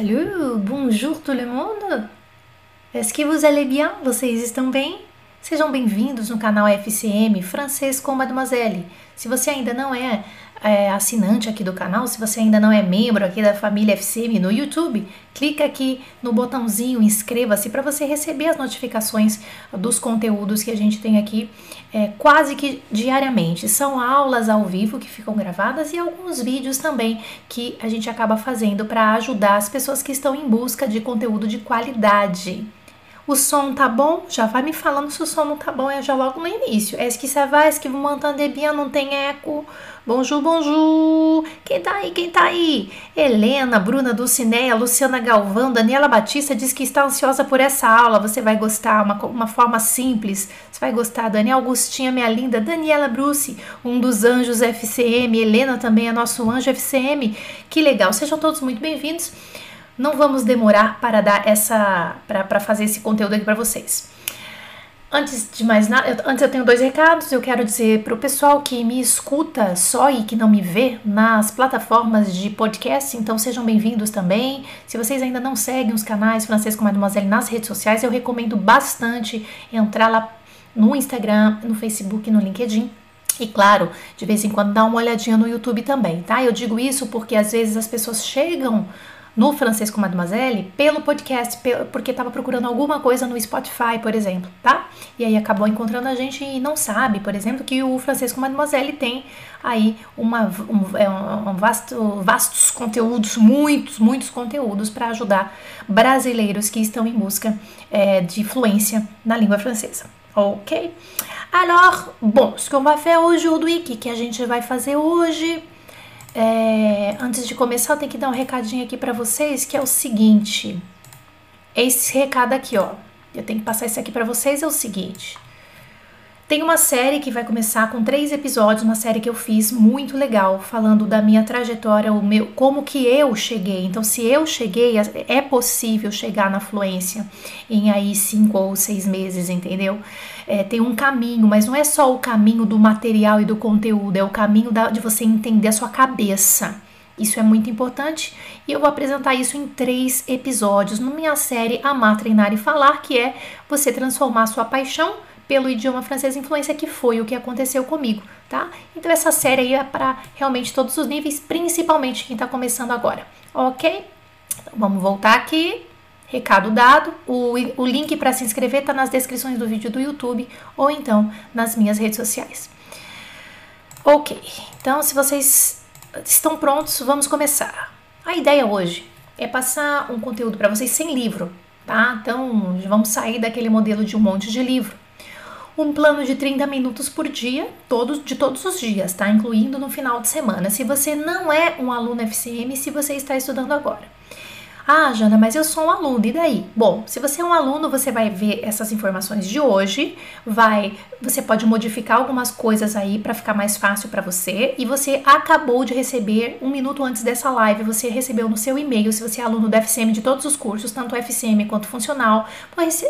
Salut, bonjour tout le monde. Est-ce que vous allez bien? Vocês estão bem? Sejam bem-vindos no canal FCM Francês com Mademoiselle. Se você ainda não é, é, assinante aqui do canal, se você ainda não é membro aqui da família FCM no YouTube, clica aqui no botãozinho inscreva-se para você receber as notificações dos conteúdos que a gente tem aqui é, quase que diariamente. São aulas ao vivo que ficam gravadas e alguns vídeos também que a gente acaba fazendo para ajudar as pessoas que estão em busca de conteúdo de qualidade. O som tá bom? Já vai me falando se o som não tá bom, é já logo no início. Est-ce que ça va? Est-ce que bien? Não tem eco? Bonjour, bonjour! Quem tá aí? Quem tá aí? Helena, Bruna Dulcineia, Luciana Galvão, Daniela Batista diz que está ansiosa por essa aula. Você vai gostar, uma, uma forma simples. Você vai gostar. Daniela Augustinha, minha linda. Daniela Bruce, um dos anjos FCM. Helena também é nosso anjo FCM. Que legal. Sejam todos muito bem-vindos não vamos demorar para dar essa para fazer esse conteúdo aqui para vocês. Antes de mais nada, eu, antes eu tenho dois recados. Eu quero dizer para o pessoal que me escuta só e que não me vê nas plataformas de podcast, então sejam bem-vindos também. Se vocês ainda não seguem os canais Francês com Mademoiselle nas redes sociais, eu recomendo bastante entrar lá no Instagram, no Facebook, no LinkedIn. E claro, de vez em quando dá uma olhadinha no YouTube também, tá? Eu digo isso porque às vezes as pessoas chegam no Francês com Mademoiselle pelo podcast, porque estava procurando alguma coisa no Spotify, por exemplo, tá? E aí acabou encontrando a gente e não sabe, por exemplo, que o Francês com Mademoiselle tem aí uma, um, é um vasto, vastos conteúdos, muitos, muitos conteúdos para ajudar brasileiros que estão em busca é, de fluência na língua francesa. Ok? Alors, bon, ce qu'on va faire aujourd'hui, o que, que a gente vai fazer hoje? É, antes de começar, eu tenho que dar um recadinho aqui para vocês, que é o seguinte. Esse recado aqui, ó. Eu tenho que passar isso aqui para vocês, é o seguinte. Tem uma série que vai começar com três episódios, uma série que eu fiz muito legal, falando da minha trajetória, o meu, como que eu cheguei. Então, se eu cheguei, é possível chegar na fluência em aí cinco ou seis meses, entendeu? É, tem um caminho, mas não é só o caminho do material e do conteúdo, é o caminho da, de você entender a sua cabeça. Isso é muito importante e eu vou apresentar isso em três episódios na minha série Amar, Treinar e Falar, que é você transformar sua paixão pelo idioma francês influência, que foi o que aconteceu comigo, tá? Então essa série aí é para realmente todos os níveis, principalmente quem está começando agora, ok? Então, vamos voltar aqui. Recado dado, o, o link para se inscrever está nas descrições do vídeo do YouTube ou então nas minhas redes sociais. Ok, então se vocês estão prontos, vamos começar. A ideia hoje é passar um conteúdo para vocês sem livro, tá? Então vamos sair daquele modelo de um monte de livro um plano de 30 minutos por dia, todos, de todos os dias, tá? Incluindo no final de semana. Se você não é um aluno FCM, se você está estudando agora. Ah, Jana, mas eu sou um aluno, e daí? Bom, se você é um aluno, você vai ver essas informações de hoje, vai, você pode modificar algumas coisas aí para ficar mais fácil para você, e você acabou de receber um minuto antes dessa live, você recebeu no seu e-mail, se você é aluno do FCM de todos os cursos, tanto FCM quanto funcional,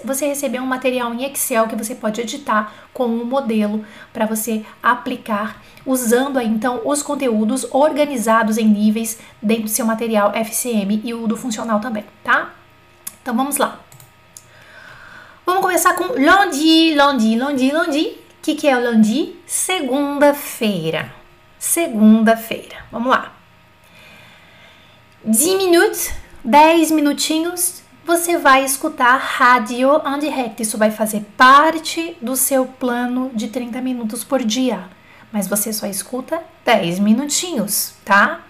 você recebeu um material em Excel que você pode editar com um modelo para você aplicar usando aí então os conteúdos organizados em níveis dentro do seu material FCM e o do funcional também, tá? Então vamos lá. Vamos começar com lundi, lundi, lundi, lundi. O que, que é o lundi? Segunda-feira. Segunda-feira. Vamos lá. 10 minutos, 10 minutinhos, você vai escutar rádio en direct. Isso vai fazer parte do seu plano de 30 minutos por dia mas você só escuta 10 minutinhos, tá?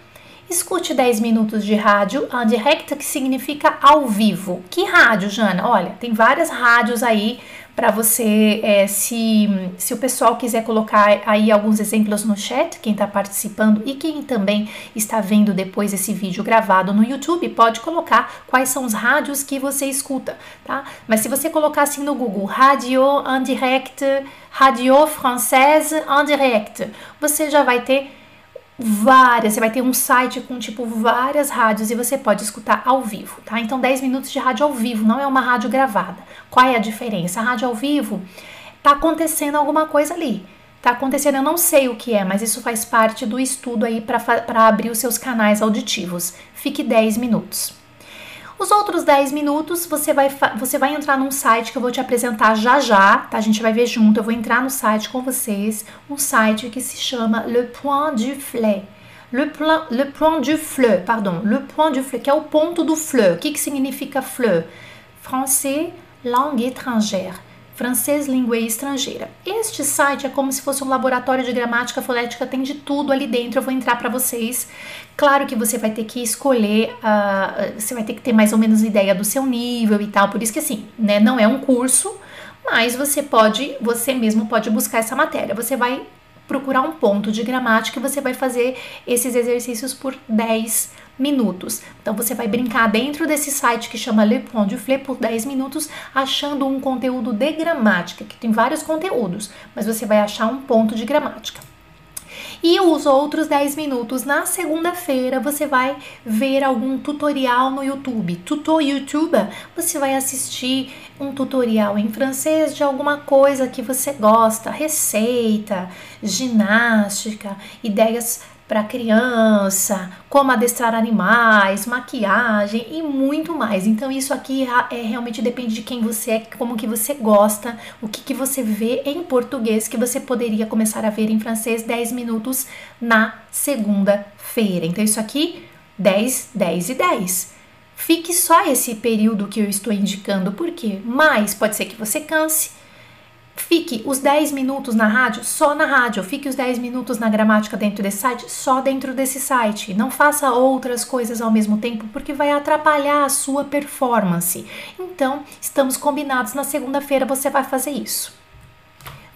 Escute 10 minutos de rádio en direct, que significa ao vivo. Que rádio, Jana? Olha, tem várias rádios aí para você, é, se, se o pessoal quiser colocar aí alguns exemplos no chat, quem está participando e quem também está vendo depois esse vídeo gravado no YouTube, pode colocar quais são os rádios que você escuta, tá? Mas se você colocar assim no Google, rádio en direct, radio française en direct, você já vai ter várias, você vai ter um site com tipo várias rádios e você pode escutar ao vivo, tá? Então 10 minutos de rádio ao vivo, não é uma rádio gravada. Qual é a diferença? A rádio ao vivo tá acontecendo alguma coisa ali. Tá acontecendo, eu não sei o que é, mas isso faz parte do estudo aí para abrir os seus canais auditivos. Fique 10 minutos. Os outros 10 minutos você vai, você vai entrar num site que eu vou te apresentar já já, tá? A gente vai ver junto. Eu vou entrar no site com vocês, um site que se chama Le Point du Fleur. Le, plan, le point du fleu, pardon, le point du fleu, que é o ponto do fleu. O que, que significa fleu? Français, langue étrangère francês, língua estrangeira. Este site é como se fosse um laboratório de gramática fonética, tem de tudo ali dentro. Eu vou entrar para vocês. Claro que você vai ter que escolher, uh, você vai ter que ter mais ou menos ideia do seu nível e tal. Por isso que assim, né, não é um curso, mas você pode, você mesmo pode buscar essa matéria. Você vai procurar um ponto de gramática e você vai fazer esses exercícios por 10 minutos. Então você vai brincar dentro desse site que chama Le Point du Flé por 10 minutos, achando um conteúdo de gramática, que tem vários conteúdos, mas você vai achar um ponto de gramática. E os outros 10 minutos na segunda-feira você vai ver algum tutorial no YouTube. Tutor YouTube, você vai assistir um tutorial em francês de alguma coisa que você gosta, receita, ginástica, ideias para criança, como adestrar animais, maquiagem e muito mais. Então isso aqui é realmente depende de quem você é, como que você gosta, o que, que você vê em português que você poderia começar a ver em francês 10 minutos na segunda-feira. Então isso aqui 10, 10 e 10. Fique só esse período que eu estou indicando, porque mais pode ser que você canse, Fique os 10 minutos na rádio só na rádio, fique os 10 minutos na gramática dentro desse site só dentro desse site. Não faça outras coisas ao mesmo tempo porque vai atrapalhar a sua performance. Então, estamos combinados na segunda-feira você vai fazer isso.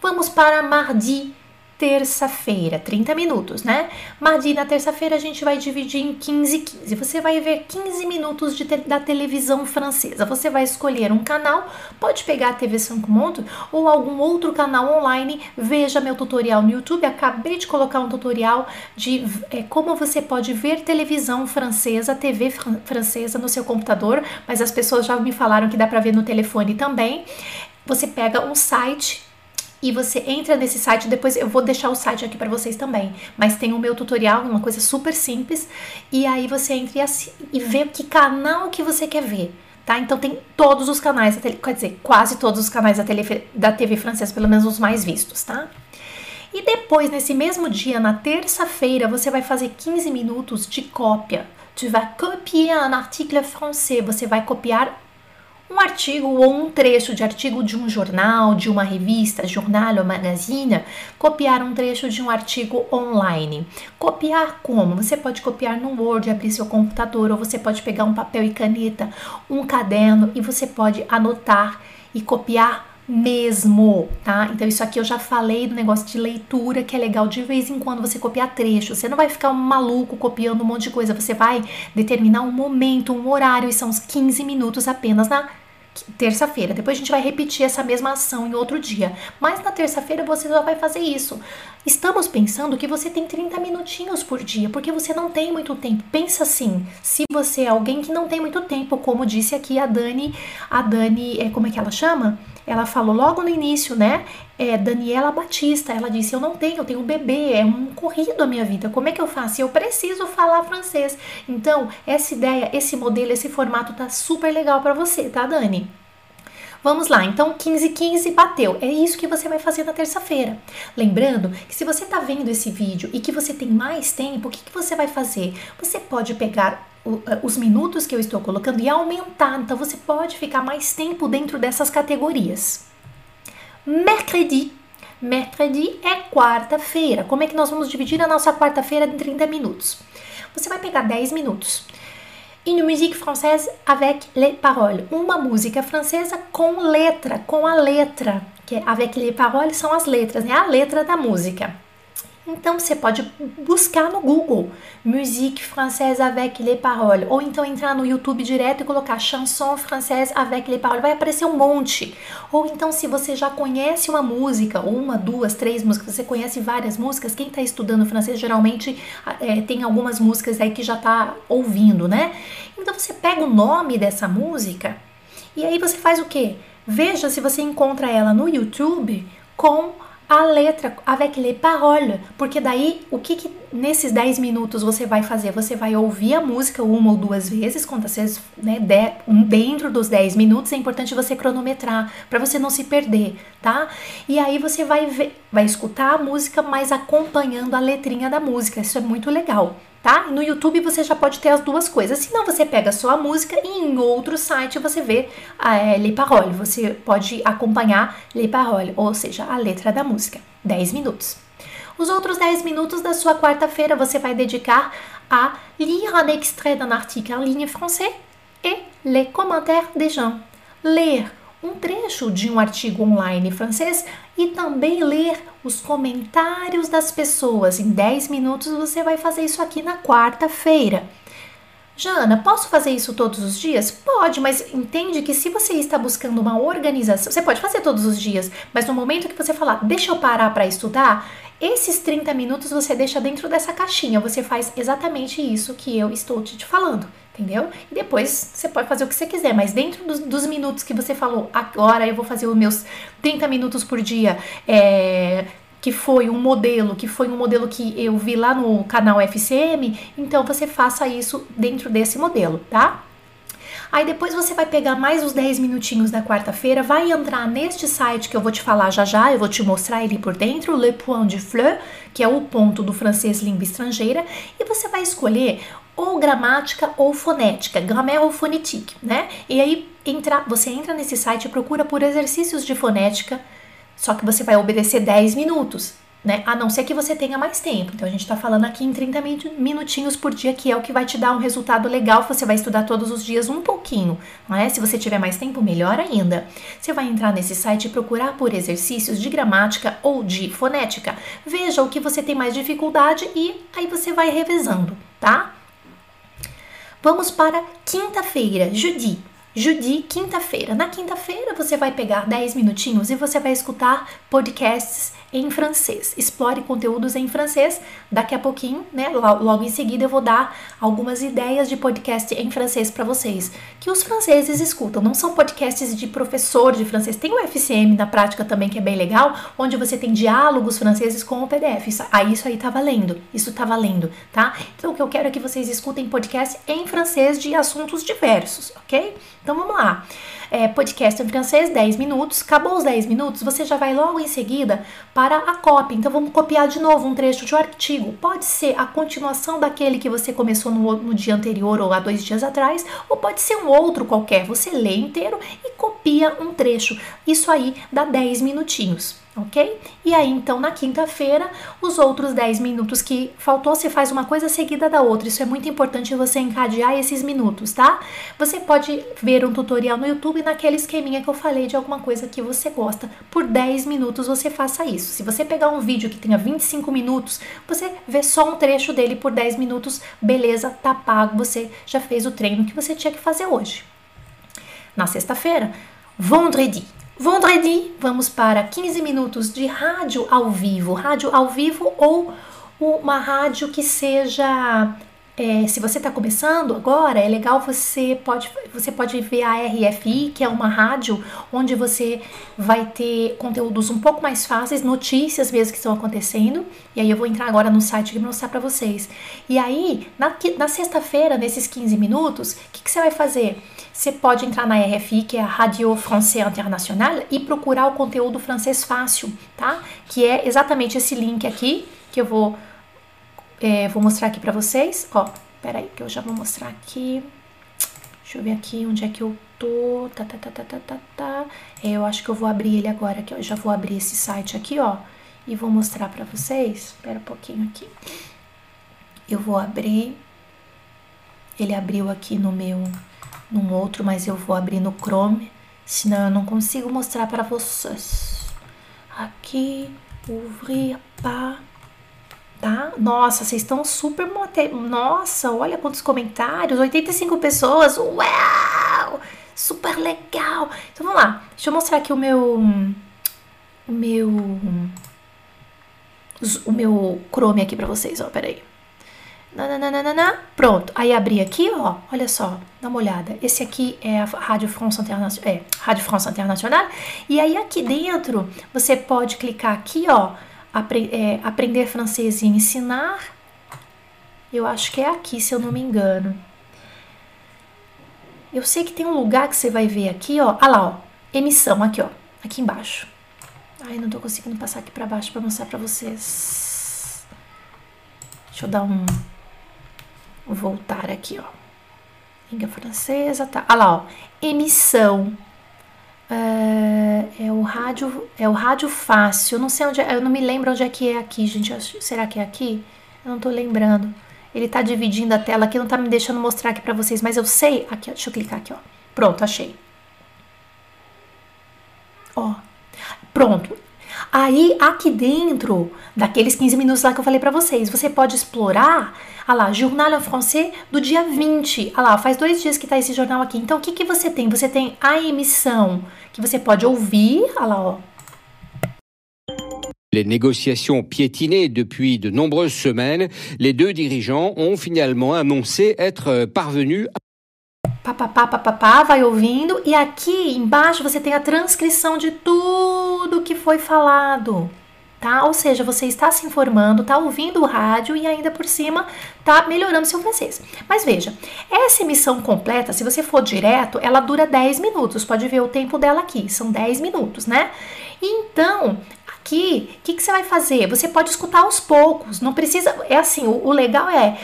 Vamos para mardi terça-feira, 30 minutos, né? Mardi na terça-feira a gente vai dividir em 15 15. Você vai ver 15 minutos te da televisão francesa. Você vai escolher um canal, pode pegar a TV 5 Monde ou algum outro canal online. Veja meu tutorial no YouTube. Acabei de colocar um tutorial de é, como você pode ver televisão francesa, TV fran francesa no seu computador, mas as pessoas já me falaram que dá para ver no telefone também. Você pega um site e você entra nesse site, depois eu vou deixar o site aqui para vocês também, mas tem o meu tutorial, uma coisa super simples, e aí você entra e, e vê que canal que você quer ver. Tá? Então tem todos os canais, quer dizer, quase todos os canais da, tele, da TV francesa, pelo menos os mais vistos, tá? E depois, nesse mesmo dia, na terça-feira, você vai fazer 15 minutos de cópia. Tu vas copier un article français. Você vai copiar um artigo ou um trecho de artigo de um jornal, de uma revista, jornal ou magazine, copiar um trecho de um artigo online. Copiar como? Você pode copiar no Word, abrir seu computador, ou você pode pegar um papel e caneta, um caderno e você pode anotar e copiar mesmo, tá? Então isso aqui eu já falei do negócio de leitura, que é legal de vez em quando você copiar trecho. Você não vai ficar um maluco copiando um monte de coisa, você vai determinar um momento, um horário e são uns 15 minutos apenas na terça-feira. Depois a gente vai repetir essa mesma ação em outro dia. Mas na terça-feira você já vai fazer isso. Estamos pensando que você tem 30 minutinhos por dia, porque você não tem muito tempo. Pensa assim, se você é alguém que não tem muito tempo, como disse aqui a Dani, a Dani, é, como é que ela chama? Ela falou logo no início, né? É, Daniela Batista, ela disse: Eu não tenho, eu tenho um bebê, é um corrido a minha vida. Como é que eu faço? Eu preciso falar francês. Então, essa ideia, esse modelo, esse formato tá super legal para você, tá, Dani? Vamos lá, então 15 15 bateu. É isso que você vai fazer na terça-feira. Lembrando que se você está vendo esse vídeo e que você tem mais tempo, o que, que você vai fazer? Você pode pegar os minutos que eu estou colocando e aumentar. Então você pode ficar mais tempo dentro dessas categorias. Mercredi. Mercredi é quarta-feira. Como é que nós vamos dividir a nossa quarta-feira em 30 minutos? Você vai pegar 10 minutos. Une musique française avec les paroles. Uma música francesa com letra, com a letra. Que é avec les paroles são as letras, né? A letra da música. Então você pode buscar no Google musique française avec les paroles ou então entrar no YouTube direto e colocar chanson française avec les paroles, vai aparecer um monte. Ou então se você já conhece uma música, uma, duas, três músicas, você conhece várias músicas, quem está estudando francês geralmente é, tem algumas músicas aí que já está ouvindo, né? Então você pega o nome dessa música e aí você faz o quê? Veja se você encontra ela no YouTube com a letra, avec les paroles, porque daí o que, que nesses 10 minutos você vai fazer? Você vai ouvir a música uma ou duas vezes, quantas vezes, né, dentro dos 10 minutos, é importante você cronometrar para você não se perder, tá? E aí você vai ver, vai escutar a música, mas acompanhando a letrinha da música. Isso é muito legal, tá? No YouTube você já pode ter as duas coisas. Se não, você pega só a música e em outro site você vê é, les paroles. Você pode acompanhar les paroles, ou seja, a letra da música. 10 minutos. Os outros 10 minutos da sua quarta-feira você vai dedicar a lire un extrait d'un article en ligne français et les commentaires des gens. Ler um trecho de um artigo online francês e também ler os comentários das pessoas. Em 10 minutos você vai fazer isso aqui na quarta-feira. Jana, posso fazer isso todos os dias? Pode, mas entende que se você está buscando uma organização, você pode fazer todos os dias, mas no momento que você falar, deixa eu parar para estudar, esses 30 minutos você deixa dentro dessa caixinha, você faz exatamente isso que eu estou te falando, entendeu? E depois você pode fazer o que você quiser, mas dentro dos, dos minutos que você falou, agora eu vou fazer os meus 30 minutos por dia, é, que foi um modelo, que foi um modelo que eu vi lá no canal FCM, então você faça isso dentro desse modelo, tá? Aí depois você vai pegar mais os 10 minutinhos da quarta-feira, vai entrar neste site que eu vou te falar já já, eu vou te mostrar ele por dentro, Le Point de Fleur, que é o ponto do francês língua estrangeira, e você vai escolher ou gramática ou fonética, grammaire ou phonétique, né? E aí entra, você entra nesse site e procura por exercícios de fonética, só que você vai obedecer 10 minutos né? A não ser que você tenha mais tempo. Então a gente está falando aqui em 30 minutinhos por dia, que é o que vai te dar um resultado legal. Você vai estudar todos os dias um pouquinho, não é? Se você tiver mais tempo, melhor ainda. Você vai entrar nesse site e procurar por exercícios de gramática ou de fonética. Veja o que você tem mais dificuldade e aí você vai revezando, tá? Vamos para quinta-feira, jeudi. Judi, quinta-feira. Na quinta-feira você vai pegar 10 minutinhos e você vai escutar podcasts em francês. Explore conteúdos em francês. Daqui a pouquinho, né, logo em seguida eu vou dar algumas ideias de podcast em francês para vocês, que os franceses escutam. Não são podcasts de professor de francês. Tem o FCM na prática também que é bem legal, onde você tem diálogos franceses com o PDF. Isso, aí isso aí tá valendo. Isso tá valendo, tá? Então o que eu quero é que vocês escutem podcast em francês de assuntos diversos, OK? Então vamos lá é, podcast em francês, 10 minutos. Acabou os 10 minutos, você já vai logo em seguida para a cópia. Então vamos copiar de novo um trecho de um artigo. Pode ser a continuação daquele que você começou no, no dia anterior ou há dois dias atrás, ou pode ser um outro qualquer. Você lê inteiro e copia um trecho. Isso aí dá 10 minutinhos ok? E aí, então, na quinta-feira, os outros 10 minutos que faltou, você faz uma coisa seguida da outra. Isso é muito importante você encadear esses minutos, tá? Você pode ver um tutorial no YouTube naquele esqueminha que eu falei de alguma coisa que você gosta. Por 10 minutos você faça isso. Se você pegar um vídeo que tenha 25 minutos, você vê só um trecho dele por 10 minutos, beleza, tá pago, você já fez o treino que você tinha que fazer hoje. Na sexta-feira, vendredi. Vendredi, vamos para 15 minutos de rádio ao vivo. Rádio ao vivo ou uma rádio que seja. É, se você está começando agora, é legal você pode, você pode ver a RFI, que é uma rádio onde você vai ter conteúdos um pouco mais fáceis, notícias mesmo que estão acontecendo. E aí eu vou entrar agora no site e mostrar para vocês. E aí, na, na sexta-feira, nesses 15 minutos, o que, que você vai fazer? Você pode entrar na RFI, que é a Radio Française Internationale, e procurar o conteúdo francês fácil, tá? Que é exatamente esse link aqui, que eu vou, é, vou mostrar aqui para vocês. Ó, peraí, que eu já vou mostrar aqui. Deixa eu ver aqui onde é que eu tô. Tá, tá, tá, tá, tá, tá, tá. É, eu acho que eu vou abrir ele agora, que eu já vou abrir esse site aqui, ó. E vou mostrar para vocês. Espera um pouquinho aqui. Eu vou abrir. Ele abriu aqui no meu num outro, mas eu vou abrir no Chrome, senão eu não consigo mostrar para vocês. Aqui, ouvir, pá, tá? Nossa, vocês estão super. Nossa, olha quantos comentários, 85 pessoas, uau! Super legal! Então vamos lá, deixa eu mostrar aqui o meu... O meu... O meu Chrome aqui pra vocês, ó, peraí. Nananana. Pronto, aí abri aqui, ó, olha só, dá uma olhada. Esse aqui é a Rádio France Internacional, é, Rádio France Internacional. E aí aqui dentro você pode clicar aqui, ó, apre é, aprender francês e ensinar. Eu acho que é aqui, se eu não me engano. Eu sei que tem um lugar que você vai ver aqui, ó. Ah lá, ó. Emissão, aqui, ó. Aqui embaixo. Ai, não tô conseguindo passar aqui pra baixo pra mostrar pra vocês. Deixa eu dar um... Voltar aqui, ó. Língua francesa, tá. Ah lá, ó. Emissão. É, é, o rádio, é o rádio fácil. Eu não sei onde, é, eu não me lembro onde é que é aqui, gente. Será que é aqui? Eu não tô lembrando. Ele tá dividindo a tela aqui, não tá me deixando mostrar aqui para vocês, mas eu sei. Aqui, ó, deixa eu clicar aqui, ó. Pronto, achei. Ó. Pronto. Aí, aqui dentro daqueles 15 minutos lá que eu falei para vocês, você pode explorar, ah lá, Journal en Français do dia 20. Ah lá, faz dois dias que tá esse jornal aqui. Então, o que, que você tem? Você tem a emissão que você pode ouvir, ah lá, ó. Les négociations piétinaient depuis de nombreuses semaines. Les deux dirigeants ont finalement annoncé être parvenus à papapá, papapá, vai ouvindo e aqui embaixo você tem a transcrição de tudo que foi falado. Tá? Ou seja, você está se informando, está ouvindo o rádio e ainda por cima está melhorando seu francês. Mas veja, essa emissão completa, se você for direto, ela dura 10 minutos. Pode ver o tempo dela aqui, são 10 minutos, né? Então, aqui, o que, que, você vai fazer? Você pode escutar aos poucos, não precisa. É assim, o, o legal é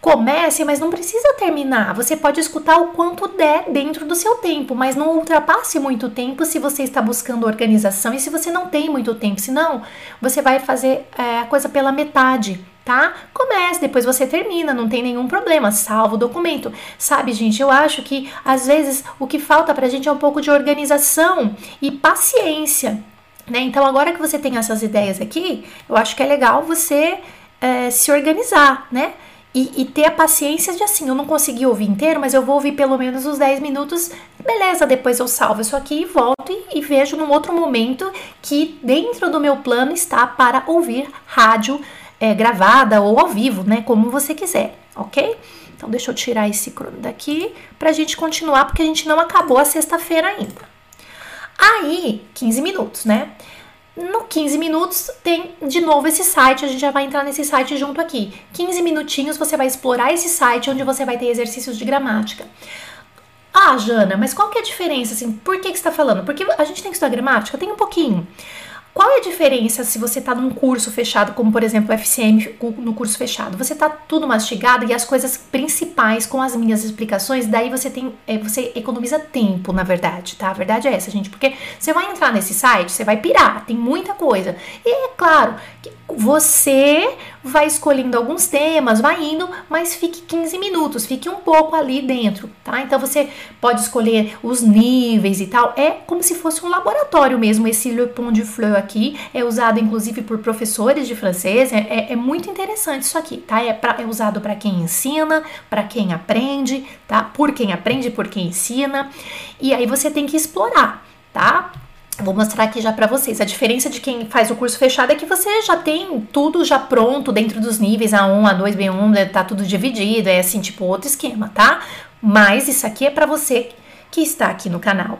Comece, mas não precisa terminar. Você pode escutar o quanto der dentro do seu tempo, mas não ultrapasse muito tempo se você está buscando organização e se você não tem muito tempo. Senão, você vai fazer é, a coisa pela metade, tá? Comece, depois você termina, não tem nenhum problema. Salva o documento. Sabe, gente, eu acho que às vezes o que falta pra gente é um pouco de organização e paciência. Né? Então, agora que você tem essas ideias aqui, eu acho que é legal você é, se organizar, né? E, e, ter a paciência de assim, eu não consegui ouvir inteiro, mas eu vou ouvir pelo menos os 10 minutos, beleza, depois eu salvo isso aqui e volto e, e vejo num outro momento que dentro do meu plano está para ouvir rádio é, gravada ou ao vivo, né? Como você quiser, ok? Então deixa eu tirar esse crono daqui pra gente continuar, porque a gente não acabou a sexta-feira ainda. Aí, 15 minutos, né? No 15 minutos tem de novo esse site, a gente já vai entrar nesse site junto aqui. 15 minutinhos você vai explorar esse site onde você vai ter exercícios de gramática. Ah, Jana, mas qual que é a diferença assim? Por que que você está falando? Porque a gente tem que estudar gramática? Tem um pouquinho. Qual é a diferença se você está num curso fechado, como por exemplo o FCM no curso fechado? Você está tudo mastigado e as coisas principais com as minhas explicações, daí você tem, é, você economiza tempo, na verdade, tá? A verdade é essa, gente, porque você vai entrar nesse site, você vai pirar, tem muita coisa. E é claro que você vai escolhendo alguns temas, vai indo, mas fique 15 minutos, fique um pouco ali dentro, tá? Então você pode escolher os níveis e tal. É como se fosse um laboratório mesmo. Esse Le Pont du Fleur aqui é usado inclusive por professores de francês. É, é, é muito interessante isso aqui, tá? É, pra, é usado para quem ensina, para quem aprende, tá? Por quem aprende, por quem ensina. E aí você tem que explorar, tá? Vou mostrar aqui já para vocês. A diferença de quem faz o curso fechado é que você já tem tudo já pronto dentro dos níveis A1, A2, B1, né? tá tudo dividido, é assim, tipo outro esquema, tá? Mas isso aqui é para você que está aqui no canal.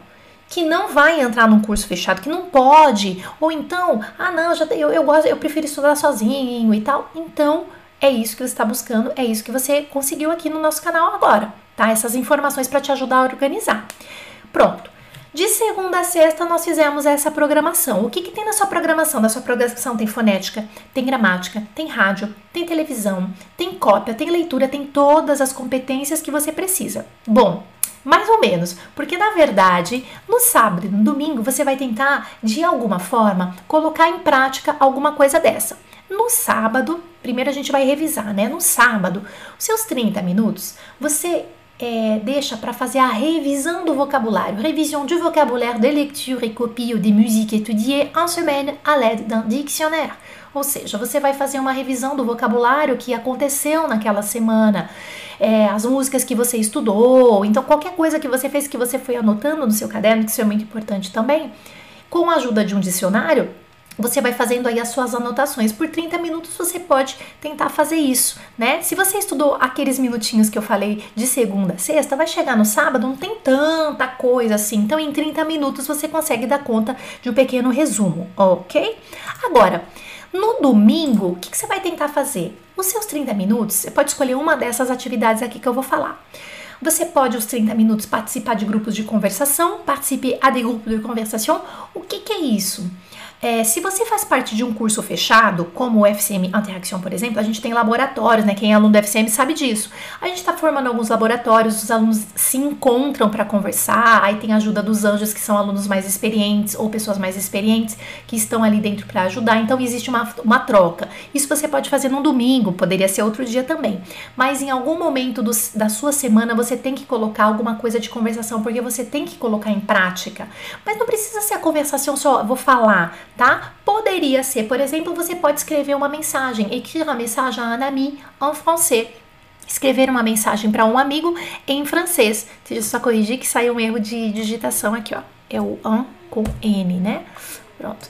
Que não vai entrar num curso fechado, que não pode, ou então, ah, não, já, eu, eu gosto, eu prefiro estudar sozinho e tal. Então, é isso que você está buscando, é isso que você conseguiu aqui no nosso canal agora, tá? Essas informações para te ajudar a organizar. Pronto. De segunda a sexta, nós fizemos essa programação. O que, que tem na sua programação? Na sua programação tem fonética, tem gramática, tem rádio, tem televisão, tem cópia, tem leitura, tem todas as competências que você precisa. Bom, mais ou menos, porque na verdade, no sábado e no domingo você vai tentar, de alguma forma, colocar em prática alguma coisa dessa. No sábado, primeiro a gente vai revisar, né? No sábado, os seus 30 minutos, você é, deixa para fazer a revisão do vocabulário, révision du vocabulaire de lecture et copie ou de musique étudiée en semaine à l'aide d'un dictionnaire. Ou seja, você vai fazer uma revisão do vocabulário que aconteceu naquela semana, é, as músicas que você estudou, então qualquer coisa que você fez que você foi anotando no seu caderno, que isso é muito importante também, com a ajuda de um dicionário, você vai fazendo aí as suas anotações. Por 30 minutos você pode tentar fazer isso, né? Se você estudou aqueles minutinhos que eu falei de segunda a sexta, vai chegar no sábado, não tem tanta coisa assim. Então, em 30 minutos você consegue dar conta de um pequeno resumo, ok? Agora, No domingo, o que, que você vai tentar fazer? Os seus 30 minutos, você pode escolher uma dessas atividades aqui que eu vou falar. Você pode, os 30 minutos, participar de grupos de conversação, participe a de grupos de conversação. O que, que é isso? É, se você faz parte de um curso fechado, como o FCM Interaction, por exemplo, a gente tem laboratórios, né? Quem é aluno do FCM sabe disso. A gente está formando alguns laboratórios, os alunos se encontram para conversar, aí tem a ajuda dos anjos, que são alunos mais experientes ou pessoas mais experientes que estão ali dentro para ajudar. Então existe uma, uma troca. Isso você pode fazer num domingo, poderia ser outro dia também. Mas em algum momento do, da sua semana você tem que colocar alguma coisa de conversação, porque você tem que colocar em prática. Mas não precisa ser a conversação só, vou falar tá? Poderia ser, por exemplo, você pode escrever uma mensagem, écrire uma mensagem à un ami en français. Escrever uma mensagem para um amigo em francês. Deixa eu só corrigir que saiu um erro de digitação aqui, ó. É o an com N, né? Pronto.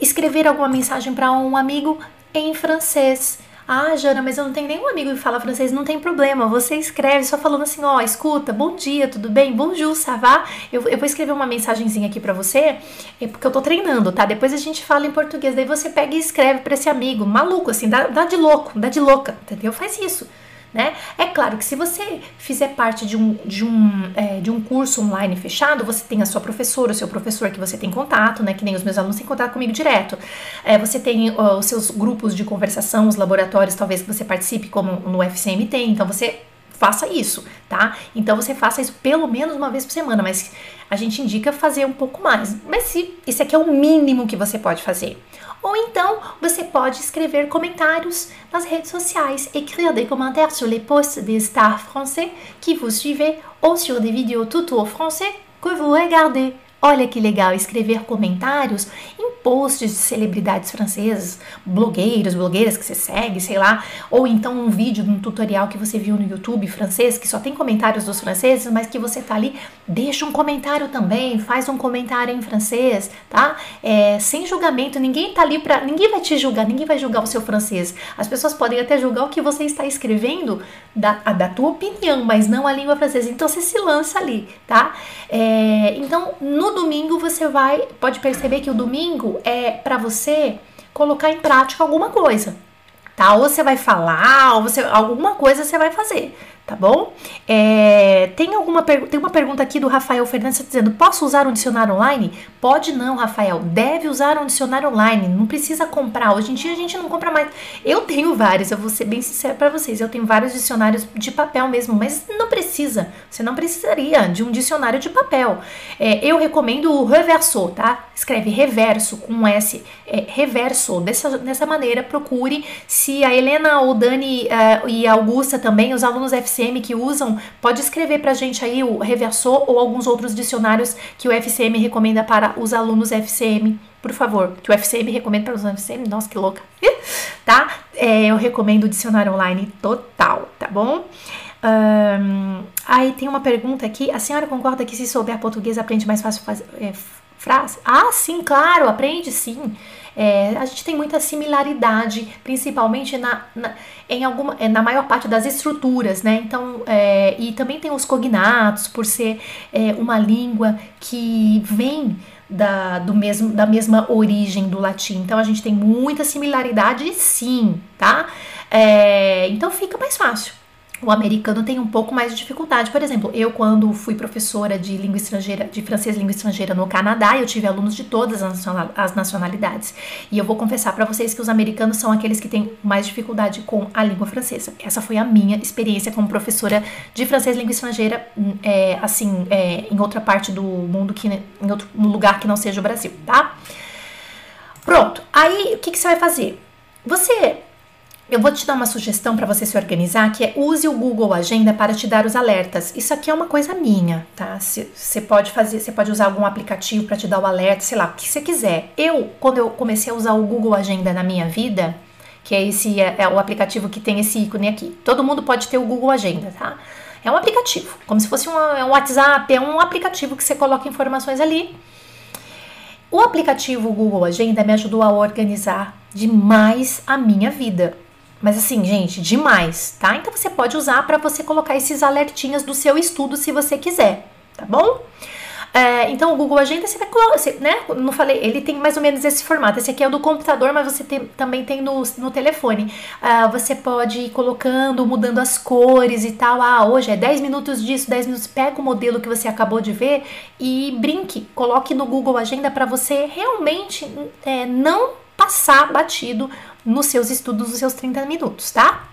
Escrever alguma mensagem para um amigo em francês. Ah, Jana, mas eu não tenho nenhum amigo que fala francês. Não tem problema. Você escreve só falando assim: ó, escuta, bom dia, tudo bem? Bonjour, ça va? Eu, eu vou escrever uma mensagenzinha aqui para você, é porque eu tô treinando, tá? Depois a gente fala em português. Daí você pega e escreve para esse amigo, maluco, assim, dá, dá de louco, dá de louca, entendeu? Faz isso né? É claro que se você fizer parte de um, de um, é, de um curso online fechado, você tem a sua professora, o seu professor que você tem contato, né? Que nem os meus alunos têm contato comigo direto. É, você tem uh, os seus grupos de conversação, os laboratórios, talvez que você participe, como no FCM tem. Então você faça isso, tá? Então você faça isso pelo menos uma vez por semana, mas a gente indica fazer um pouco mais. Mas se esse aqui é o mínimo que você pode fazer. Ou então você pode escrever comentários nas redes sociais, écrire des commentaires sur les posts des stars français qui vous suivez ou sur des vidéos tuto français que vous regardez. Olha que legal escrever comentários em posts de celebridades francesas, blogueiros, blogueiras que você segue, sei lá, ou então um vídeo de um tutorial que você viu no YouTube francês que só tem comentários dos franceses, mas que você tá ali, deixa um comentário também, faz um comentário em francês, tá? É, sem julgamento, ninguém tá ali para, ninguém vai te julgar, ninguém vai julgar o seu francês. As pessoas podem até julgar o que você está escrevendo da, da tua opinião, mas não a língua francesa. Então você se lança ali, tá? É, então no no domingo você vai, pode perceber que o domingo é para você colocar em prática alguma coisa, tá? Ou você vai falar, ou você alguma coisa você vai fazer, tá bom? É, tem alguma tem uma pergunta aqui do Rafael Fernandes dizendo: posso usar um dicionário online? Pode não, Rafael. Deve usar um dicionário online. Não precisa comprar. Hoje em dia a gente não compra mais. Eu tenho vários. Eu vou ser bem sincero para vocês. Eu tenho vários dicionários de papel mesmo, mas não precisa. Você não precisaria de um dicionário de papel. É, eu recomendo o Reverso, tá? Escreve reverso com um S. É, reverso. Dessa, dessa maneira, procure se a Helena ou Dani uh, e a Augusta também, os alunos FC Que usam, pode escrever para a gente aí o Reversor ou alguns outros dicionários que o FCM recomenda para os alunos FCM, por favor, que o FCM recomenda para os alunos FCM, nossa que louca, tá? É, eu recomendo o dicionário online total, tá bom? Um, aí tem uma pergunta aqui, a senhora concorda que se souber português aprende mais fácil fazer, é, frase? Ah, sim, claro, aprende sim. É, a gente tem muita similaridade, principalmente na, na, em alguma, é, na maior parte das estruturas, né? Então, é, e também tem os cognatos, por ser é, uma língua que vem da, do mesmo, da mesma origem do latim. Então, a gente tem muita similaridade, sim, tá? É, então, fica mais fácil o americano tem um pouco mais de dificuldade. Por exemplo, eu quando fui professora de língua estrangeira, de francês língua estrangeira no Canadá, eu tive alunos de todas as nacionalidades. E eu vou confessar para vocês que os americanos são aqueles que têm mais dificuldade com a língua francesa. Essa foi a minha experiência como professora de francês língua estrangeira, é, assim, é, em outra parte do mundo, que, em outro lugar que não seja o Brasil, tá? Pronto. Aí, o que, que você vai fazer? Você eu vou te dar uma sugestão para você se organizar, que é use o Google Agenda para te dar os alertas. Isso aqui é uma coisa minha, tá? Você pode fazer, você pode usar algum aplicativo para te dar o alerta, sei lá, o que você quiser. Eu, quando eu comecei a usar o Google Agenda na minha vida, que é esse é, é o aplicativo que tem esse ícone aqui. Todo mundo pode ter o Google Agenda, tá? É um aplicativo, como se fosse uma, é um WhatsApp, é um aplicativo que você coloca informações ali. O aplicativo Google Agenda me ajudou a organizar demais a minha vida. Mas assim, gente, demais, tá? Então você pode usar para você colocar esses alertinhas do seu estudo se você quiser, tá bom? É, então, o Google Agenda, você vai colocar, né? Não falei, ele tem mais ou menos esse formato. Esse aqui é o do computador, mas você tem, também tem no, no telefone. Uh, você pode ir colocando, mudando as cores e tal. Ah, hoje é 10 minutos disso, 10 minutos. Pega o modelo que você acabou de ver e brinque. Coloque no Google Agenda para você realmente é, não passar batido nos seus estudos, nos seus 30 minutos, tá?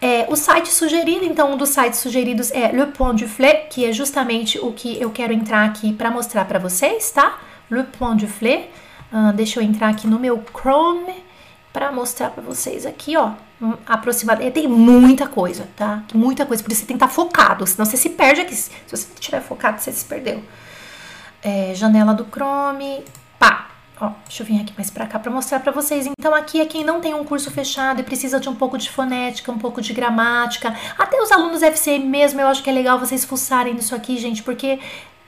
É, o site sugerido, então, um dos sites sugeridos é Le Point du Flé, que é justamente o que eu quero entrar aqui para mostrar para vocês, tá? Le Point du Flé. Uh, deixa eu entrar aqui no meu Chrome para mostrar para vocês aqui, ó. Um, aproximadamente. Tem muita coisa, tá? Muita coisa. Por isso você tem que estar tá focado, senão você se perde aqui. Se você estiver focado, você se perdeu. É, janela do Chrome. Pá, Ó, deixa eu vir aqui mais pra cá para mostrar para vocês. Então, aqui é quem não tem um curso fechado e precisa de um pouco de fonética, um pouco de gramática. Até os alunos FCM mesmo, eu acho que é legal vocês fuçarem nisso aqui, gente, porque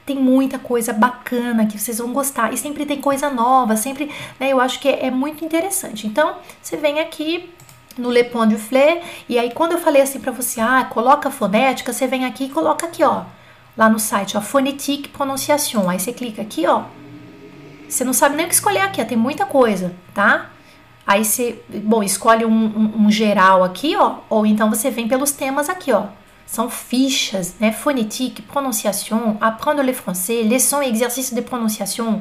tem muita coisa bacana que vocês vão gostar. E sempre tem coisa nova, sempre, né? Eu acho que é, é muito interessante. Então, você vem aqui no Le Pont du Flé, e aí quando eu falei assim para você, ah, coloca fonética, você vem aqui e coloca aqui, ó, lá no site, ó, Phonétique Prononciation. Aí você clica aqui, ó, você não sabe nem o que escolher aqui, tem muita coisa, tá? Aí você, bom, escolhe um, um, um, geral aqui, ó, ou então você vem pelos temas aqui, ó. São fichas, né? Phonétique, prononciation, apprendre le français, leçon e exercício de prononciation.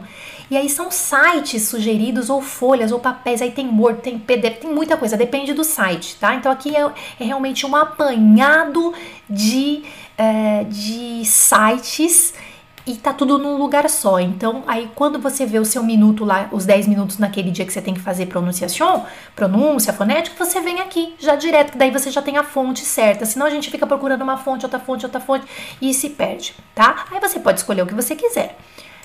E aí são sites sugeridos, ou folhas, ou papéis. Aí tem Word, tem PDF, tem muita coisa, depende do site, tá? Então aqui é, é realmente um apanhado de, é, de sites e tá tudo num lugar só. Então, aí quando você vê o seu minuto lá, os 10 minutos naquele dia que você tem que fazer pronunciação, pronúncia, fonética, você vem aqui já direto, que daí você já tem a fonte certa. Senão a gente fica procurando uma fonte, outra fonte, outra fonte e se perde, tá? Aí você pode escolher o que você quiser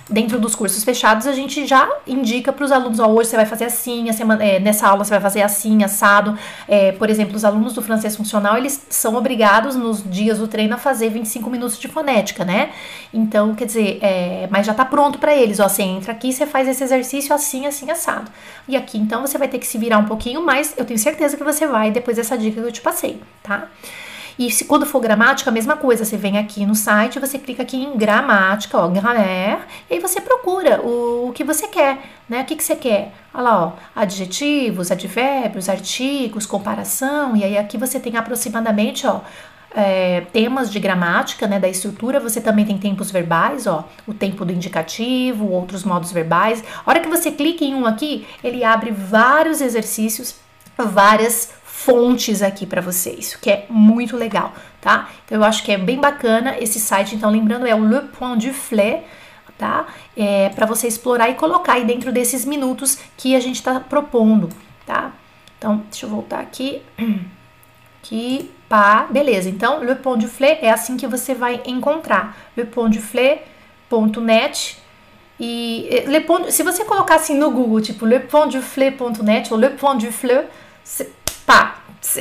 dentro dos cursos fechados, a gente já indica para os alunos, ó, hoje você vai fazer assim, a semana, é, nessa aula você vai fazer assim, assado. É, por exemplo, os alunos do francês funcional, eles são obrigados nos dias do treino a fazer 25 minutos de fonética, né? Então, quer dizer, é, mas já tá pronto para eles, ó, você entra aqui, você faz esse exercício assim, assim, assado. E aqui, então, você vai ter que se virar um pouquinho mais, eu tenho certeza que você vai depois dessa dica que eu te passei, tá? E se, quando for gramática, a mesma coisa. Você vem aqui no site, você clica aqui em gramática, ó, grammaire, e aí você procura o, o que você quer, né? O que, que você quer? Olha lá, ó, adjetivos, advérbios, artigos, comparação, e aí aqui você tem aproximadamente, ó, é, temas de gramática, né, da estrutura, você também tem tempos verbais, ó, o tempo do indicativo, outros modos verbais. A hora que você clica em um aqui, ele abre vários exercícios, várias fontes aqui para vocês, que é muito legal, tá? Então eu acho que é bem bacana esse site. Então lembrando é o Le Point du Flé, tá? É para você explorar e colocar aí dentro desses minutos que a gente está propondo, tá? Então deixa eu voltar aqui, aqui, pá, beleza? Então Le Point du Flé é assim que você vai encontrar lepointduflé.net e eh, Le Pont, se você colocar assim no Google, tipo lepointduflé.net ou Le Point du Flé, pá,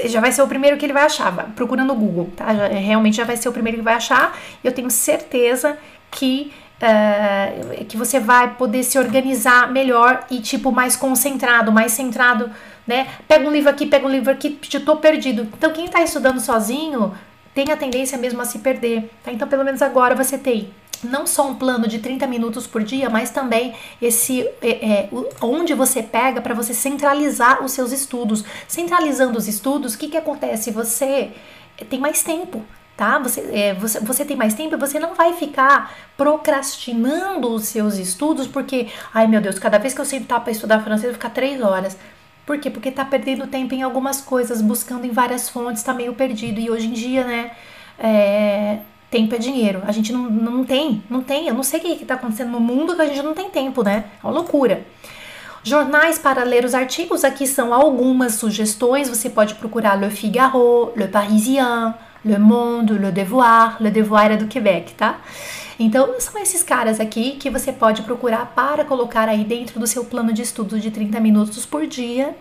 já vai ser o primeiro que ele vai achar. Procura no Google, tá? Já, realmente já vai ser o primeiro que vai achar. Eu tenho certeza que uh, que você vai poder se organizar melhor e tipo mais concentrado, mais centrado, né? Pega um livro aqui, pega um livro aqui, eu tô perdido. Então quem tá estudando sozinho tem a tendência mesmo a se perder, tá? Então pelo menos agora você tem não só um plano de 30 minutos por dia, mas também esse é, é, onde você pega para você centralizar os seus estudos. Centralizando os estudos, o que, que acontece? Você tem mais tempo. Tá? Você, é, você, você tem mais tempo e você não vai ficar procrastinando os seus estudos, porque, ai meu Deus, cada vez que eu sentar para estudar francês, eu vou ficar três horas. Por quê? Porque tá perdendo tempo em algumas coisas, buscando em várias fontes, tá meio perdido. E hoje em dia, né, é, Tempo é dinheiro. A gente não, não tem, não tem. Eu não sei o que está acontecendo no mundo que a gente não tem tempo, né? É uma loucura. Jornais para ler os artigos, aqui são algumas sugestões. Você pode procurar Le Figaro, Le Parisien, Le Monde, Le Devoir. Le Devoir é do Quebec, tá? Então, são esses caras aqui que você pode procurar para colocar aí dentro do seu plano de estudo de 30 minutos por dia.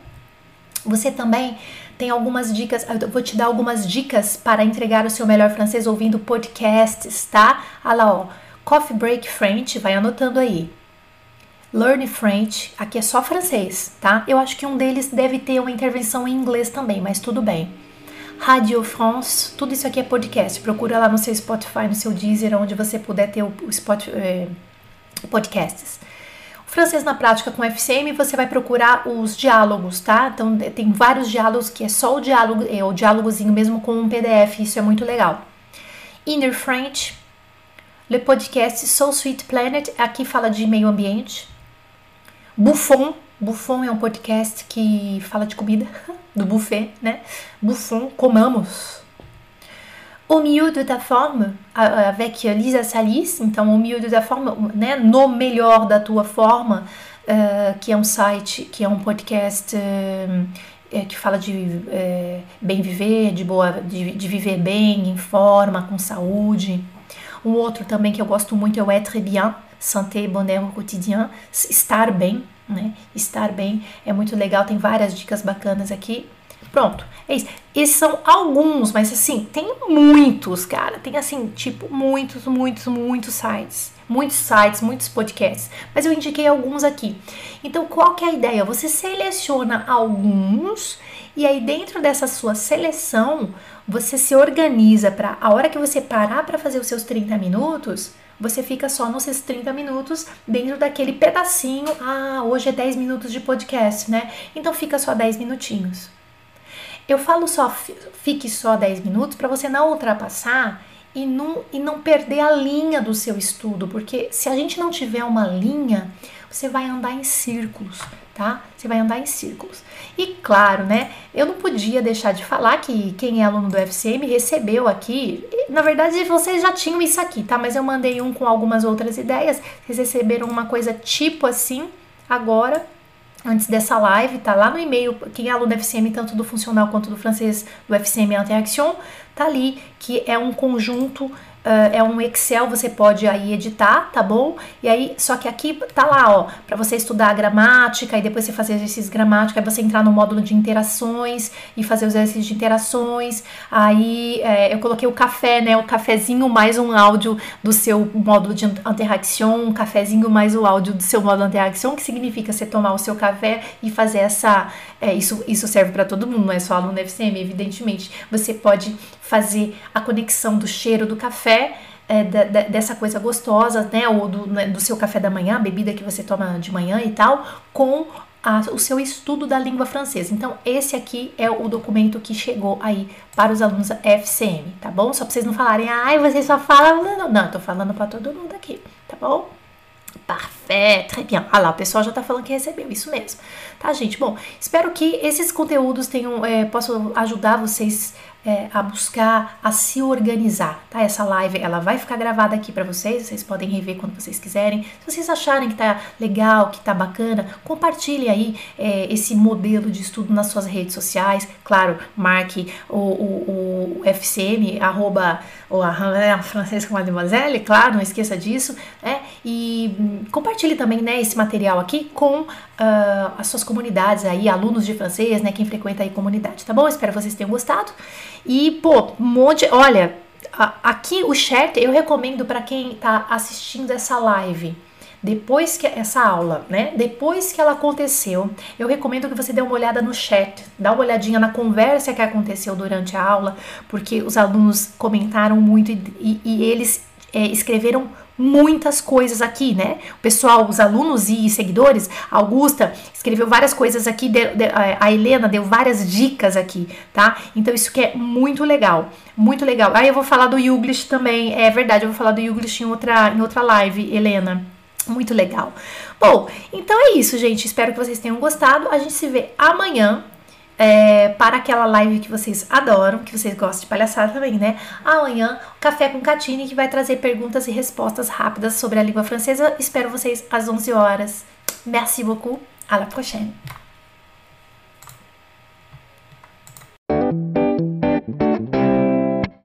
Você também tem algumas dicas, eu vou te dar algumas dicas para entregar o seu melhor francês ouvindo podcasts, tá? Olha lá, ó. Coffee Break French, vai anotando aí. Learn French, aqui é só francês, tá? Eu acho que um deles deve ter uma intervenção em inglês também, mas tudo bem. Radio France, tudo isso aqui é podcast. Procura lá no seu Spotify, no seu Deezer, onde você puder ter o, o Spotify, é, podcasts. Francês na prática com FCM, você vai procurar os diálogos, tá? Então tem vários diálogos que é só o diálogo, é o diálogozinho mesmo com um PDF, isso é muito legal. Inner French, le podcast Soul Sweet Planet, aqui fala de meio ambiente. Buffon, Buffon é um podcast que fala de comida, do buffet, né? Buffon, comamos. Au milieu de ta forme, avec Lisa Salis, então, au milieu de ta forme, né? No melhor da tua forma, uh, que é um site, que é um podcast uh, que fala de bem viver, de boa, de, de viver bem, em forma, com saúde. Um outro também que eu gosto muito é o Être Bien, Santé Bonheur au Quotidien, estar bem, né? Estar bem é muito legal, tem várias dicas bacanas aqui. Pronto, é isso. Esses são alguns, mas assim, tem muitos, cara. Tem assim, tipo, muitos, muitos, muitos sites. Muitos sites, muitos podcasts. Mas eu indiquei alguns aqui. Então, qual que é a ideia? Você seleciona alguns e aí dentro dessa sua seleção, você se organiza para a hora que você parar para fazer os seus 30 minutos, você fica só nos seus 30 minutos dentro daquele pedacinho. Ah, hoje é 10 minutos de podcast, né? Então fica só 10 minutinhos. Eu falo só, fique só 10 minutos para você não ultrapassar e não, e não perder a linha do seu estudo, porque se a gente não tiver uma linha, você vai andar em círculos, tá? Você vai andar em círculos. E claro, né? Eu não podia deixar de falar que quem é aluno do FCM recebeu aqui. Na verdade, vocês já tinham isso aqui, tá? Mas eu mandei um com algumas outras ideias. Vocês receberam uma coisa tipo assim agora antes dessa live, tá lá no e-mail, quem é aluno do FCM, tanto do funcional quanto do francês do FCM Interaction, tá ali, que é um conjunto Uh, é um Excel, você pode aí editar, tá bom? E aí, só que aqui tá lá, ó, para você estudar a gramática e depois você fazer exercícios gramática, aí você entrar no módulo de interações e fazer os exercícios de interações. Aí é, eu coloquei o café, né? O cafezinho mais um áudio do seu módulo de interaction, um cafezinho mais o áudio do seu módulo de interaction, que significa você tomar o seu café e fazer essa. É, isso, isso serve para todo mundo, não é só aluno FCM, evidentemente. Você pode fazer a conexão do cheiro do café, é, da, da, dessa coisa gostosa, né, ou do, né, do seu café da manhã, a bebida que você toma de manhã e tal, com a, o seu estudo da língua francesa. Então, esse aqui é o documento que chegou aí para os alunos FCM, tá bom? Só para vocês não falarem, ai, você só fala. Não, não, eu tô falando para todo mundo aqui, tá bom? Parfait, très bien. Ah lá, o pessoal já tá falando que recebeu, isso mesmo. Tá, gente? Bom, espero que esses conteúdos tenham, é, possam ajudar vocês é, a buscar, a se organizar, tá? Essa live, ela vai ficar gravada aqui para vocês, vocês podem rever quando vocês quiserem. Se vocês acharem que tá legal, que tá bacana, compartilhe aí é, esse modelo de estudo nas suas redes sociais. Claro, marque o, o, o FCM, arroba, ou a Francesca Mademoiselle, claro, não esqueça disso, né? E hum, compartilhe também, né, esse material aqui com uh, as suas comunidades aí, alunos de francês, né, quem frequenta aí comunidade, tá bom? Espero que vocês tenham gostado. E, pô, um monte. Olha, aqui o chat eu recomendo para quem tá assistindo essa live. Depois que essa aula, né? Depois que ela aconteceu, eu recomendo que você dê uma olhada no chat, dá uma olhadinha na conversa que aconteceu durante a aula, porque os alunos comentaram muito e, e, e eles é, escreveram muitas coisas aqui, né? O pessoal, os alunos e seguidores, a Augusta escreveu várias coisas aqui, de, de, a Helena deu várias dicas aqui, tá? Então isso que é muito legal, muito legal. Aí eu vou falar do Yuglish também, é verdade, eu vou falar do Yuglish em outra, em outra live, Helena. Muito legal. Bom, então é isso, gente. Espero que vocês tenham gostado. A gente se vê amanhã é, para aquela live que vocês adoram, que vocês gostam de palhaçada também, né? Amanhã, Café com Catine, que vai trazer perguntas e respostas rápidas sobre a língua francesa. Espero vocês às 11 horas. Merci beaucoup. À la prochaine.